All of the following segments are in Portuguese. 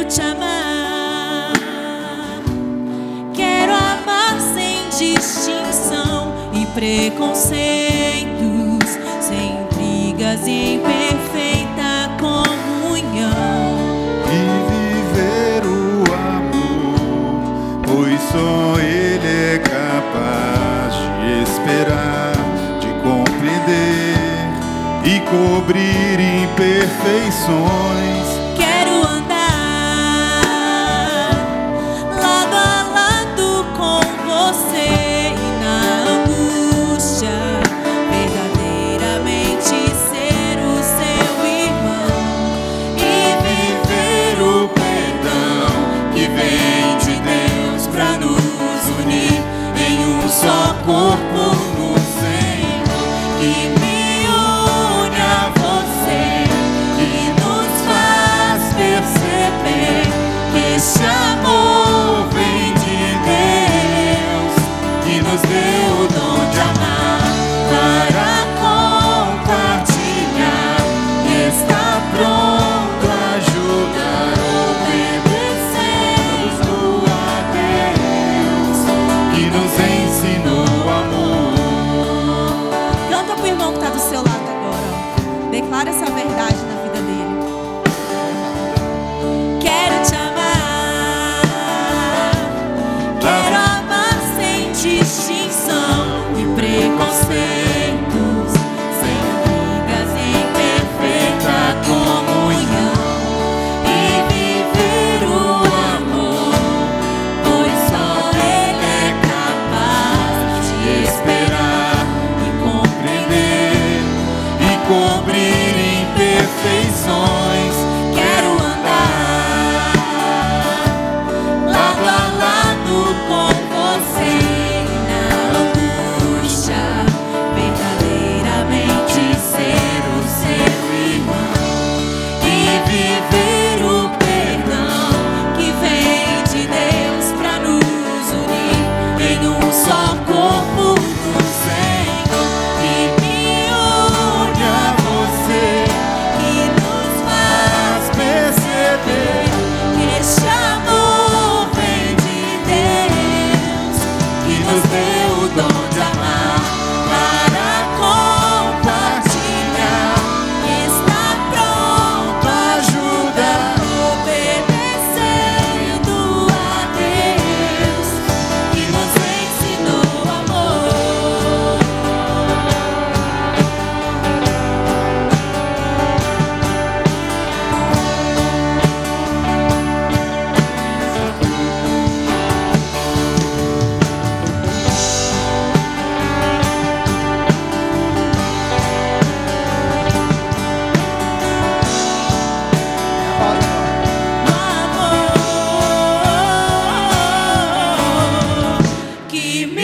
quero te amar. Quero amar sem distinção e preconceitos, sem brigas e perfeita comunhão. E viver o amor, pois só Ele é capaz de esperar, de compreender e cobrir imperfeições que vem de Deus para nos unir em um só corpo no Senhor. Que Clara, essa verdade na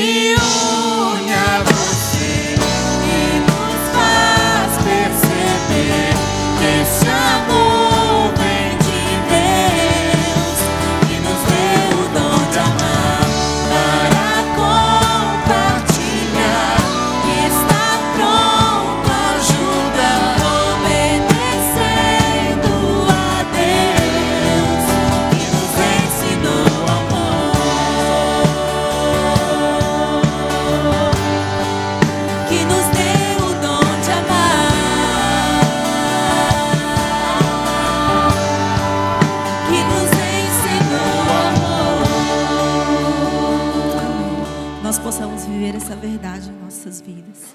you. verdade em nossas vidas.